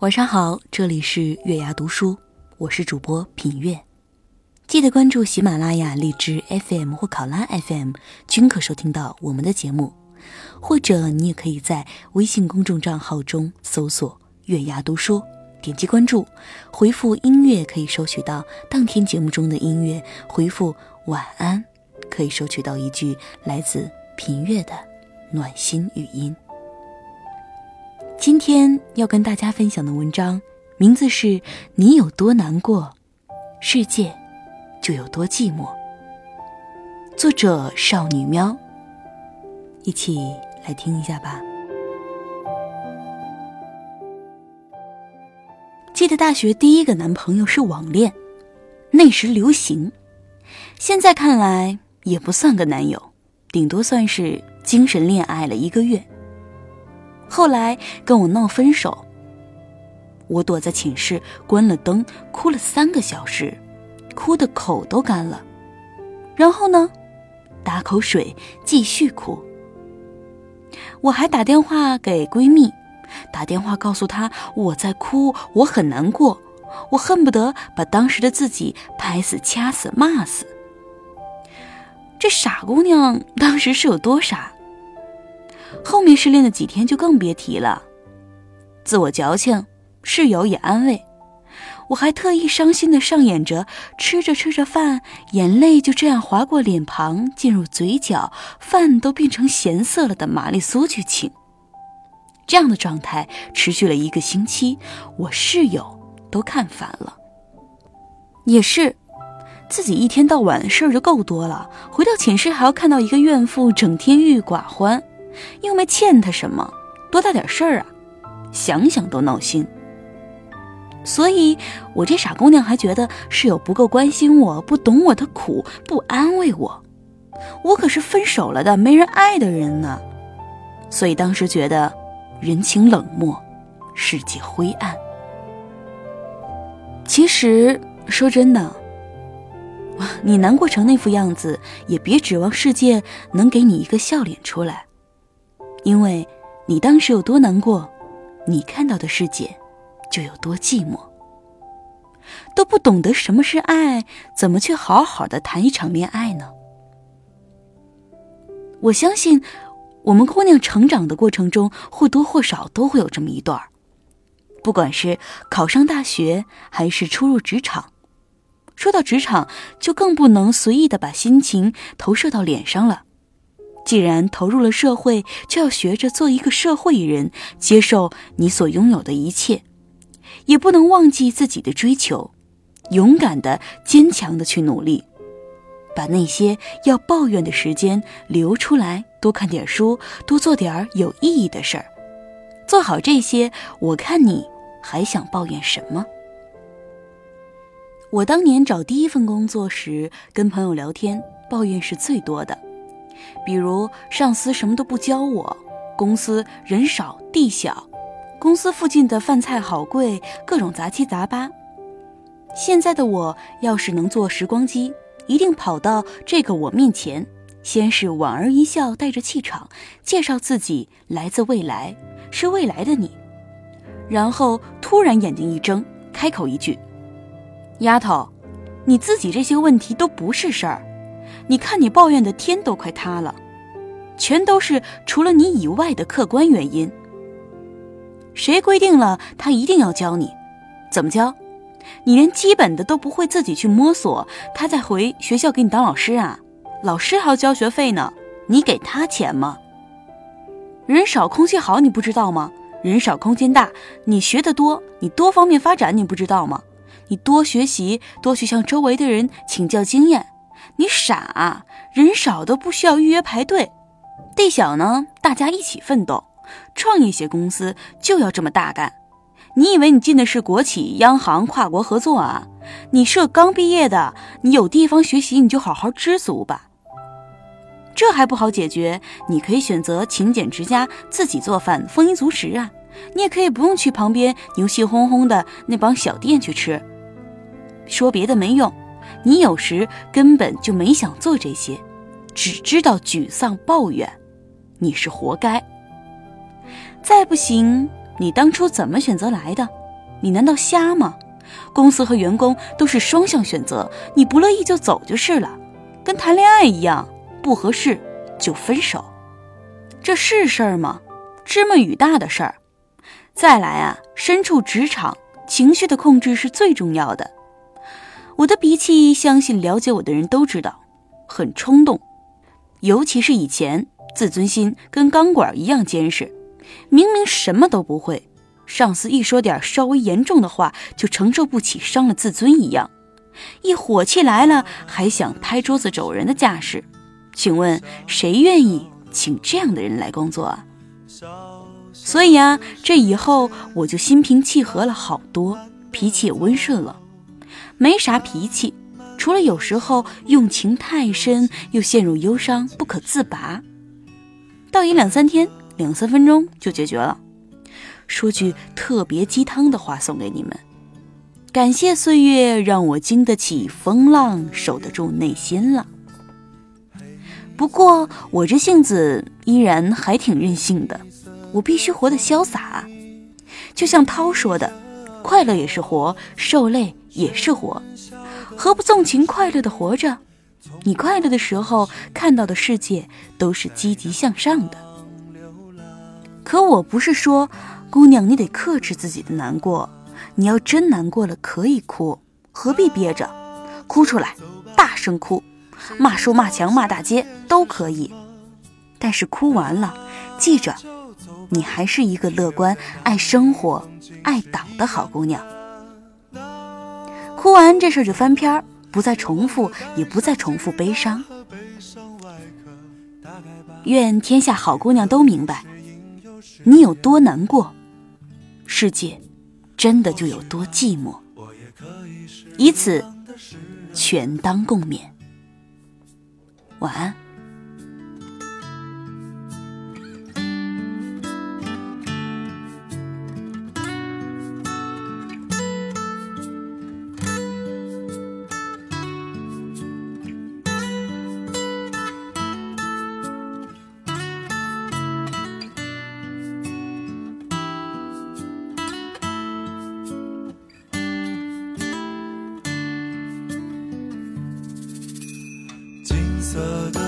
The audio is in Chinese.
晚上好，这里是月牙读书，我是主播品月。记得关注喜马拉雅、荔枝 FM 或考拉 FM，均可收听到我们的节目。或者你也可以在微信公众账号中搜索“月牙读书”，点击关注，回复“音乐”可以收取到当天节目中的音乐；回复“晚安”可以收取到一句来自品月的暖心语音。今天要跟大家分享的文章，名字是《你有多难过，世界就有多寂寞》。作者少女喵，一起来听一下吧。记得大学第一个男朋友是网恋，那时流行，现在看来也不算个男友，顶多算是精神恋爱了一个月。后来跟我闹分手，我躲在寝室关了灯，哭了三个小时，哭的口都干了。然后呢，打口水继续哭。我还打电话给闺蜜，打电话告诉她我在哭，我很难过，我恨不得把当时的自己拍死、掐死、骂死。这傻姑娘当时是有多傻？后面失恋的几天就更别提了，自我矫情，室友也安慰，我还特意伤心的上演着吃着吃着饭，眼泪就这样划过脸庞，进入嘴角，饭都变成咸涩了的玛丽苏剧情。这样的状态持续了一个星期，我室友都看烦了。也是，自己一天到晚事儿就够多了，回到寝室还要看到一个怨妇整天郁郁寡欢。又没欠他什么，多大点事儿啊！想想都闹心。所以，我这傻姑娘还觉得室友不够关心我，不懂我的苦，不安慰我。我可是分手了的，没人爱的人呢。所以当时觉得人情冷漠，世界灰暗。其实说真的，你难过成那副样子，也别指望世界能给你一个笑脸出来。因为，你当时有多难过，你看到的世界就有多寂寞。都不懂得什么是爱，怎么去好好的谈一场恋爱呢？我相信，我们姑娘成长的过程中或多或少都会有这么一段不管是考上大学，还是初入职场。说到职场，就更不能随意的把心情投射到脸上了。既然投入了社会，就要学着做一个社会人，接受你所拥有的一切，也不能忘记自己的追求，勇敢的、坚强的去努力，把那些要抱怨的时间留出来，多看点书，多做点有意义的事儿，做好这些，我看你还想抱怨什么？我当年找第一份工作时，跟朋友聊天，抱怨是最多的。比如上司什么都不教我，公司人少地小，公司附近的饭菜好贵，各种杂七杂八。现在的我要是能坐时光机，一定跑到这个我面前，先是莞尔一笑，带着气场介绍自己来自未来，是未来的你，然后突然眼睛一睁，开口一句：“丫头，你自己这些问题都不是事儿。”你看，你抱怨的天都快塌了，全都是除了你以外的客观原因。谁规定了他一定要教你？怎么教？你连基本的都不会自己去摸索，他再回学校给你当老师啊？老师还要交学费呢，你给他钱吗？人少空气好，你不知道吗？人少空间大，你学得多，你多方面发展，你不知道吗？你多学习，多去向周围的人请教经验。你傻啊，人少都不需要预约排队，地小呢，大家一起奋斗，创一些公司就要这么大干。你以为你进的是国企、央行、跨国合作啊？你是刚毕业的，你有地方学习，你就好好知足吧。这还不好解决，你可以选择勤俭持家，自己做饭，丰衣足食啊。你也可以不用去旁边牛气哄哄的那帮小店去吃。说别的没用，你有时根本就没想做这些，只知道沮丧抱怨，你是活该。再不行，你当初怎么选择来的？你难道瞎吗？公司和员工都是双向选择，你不乐意就走就是了，跟谈恋爱一样，不合适就分手，这是事儿吗？芝麻雨大的事儿。再来啊，身处职场，情绪的控制是最重要的。我的脾气，相信了解我的人都知道，很冲动，尤其是以前，自尊心跟钢管一样坚实，明明什么都不会。上司一说点稍微严重的话，就承受不起，伤了自尊一样。一火气来了，还想拍桌子走人的架势。请问谁愿意请这样的人来工作啊？所以啊，这以后我就心平气和了好多，脾气也温顺了，没啥脾气，除了有时候用情太深，又陷入忧伤不可自拔，倒也两三天，两三分钟就解决了。说句特别鸡汤的话送给你们：感谢岁月让我经得起风浪，守得住内心了。不过我这性子依然还挺任性的，我必须活得潇洒。就像涛说的：“快乐也是活，受累也是活，何不纵情快乐的活着？你快乐的时候，看到的世界都是积极向上的。可我不是说。”姑娘，你得克制自己的难过。你要真难过了，可以哭，何必憋着？哭出来，大声哭，骂树、骂墙、骂大街都可以。但是哭完了，记着，你还是一个乐观、爱生活、爱党的好姑娘。哭完这事儿就翻篇儿，不再重复，也不再重复悲伤。愿天下好姑娘都明白，你有多难过。世界真的就有多寂寞，以此全当共勉。晚安。舍得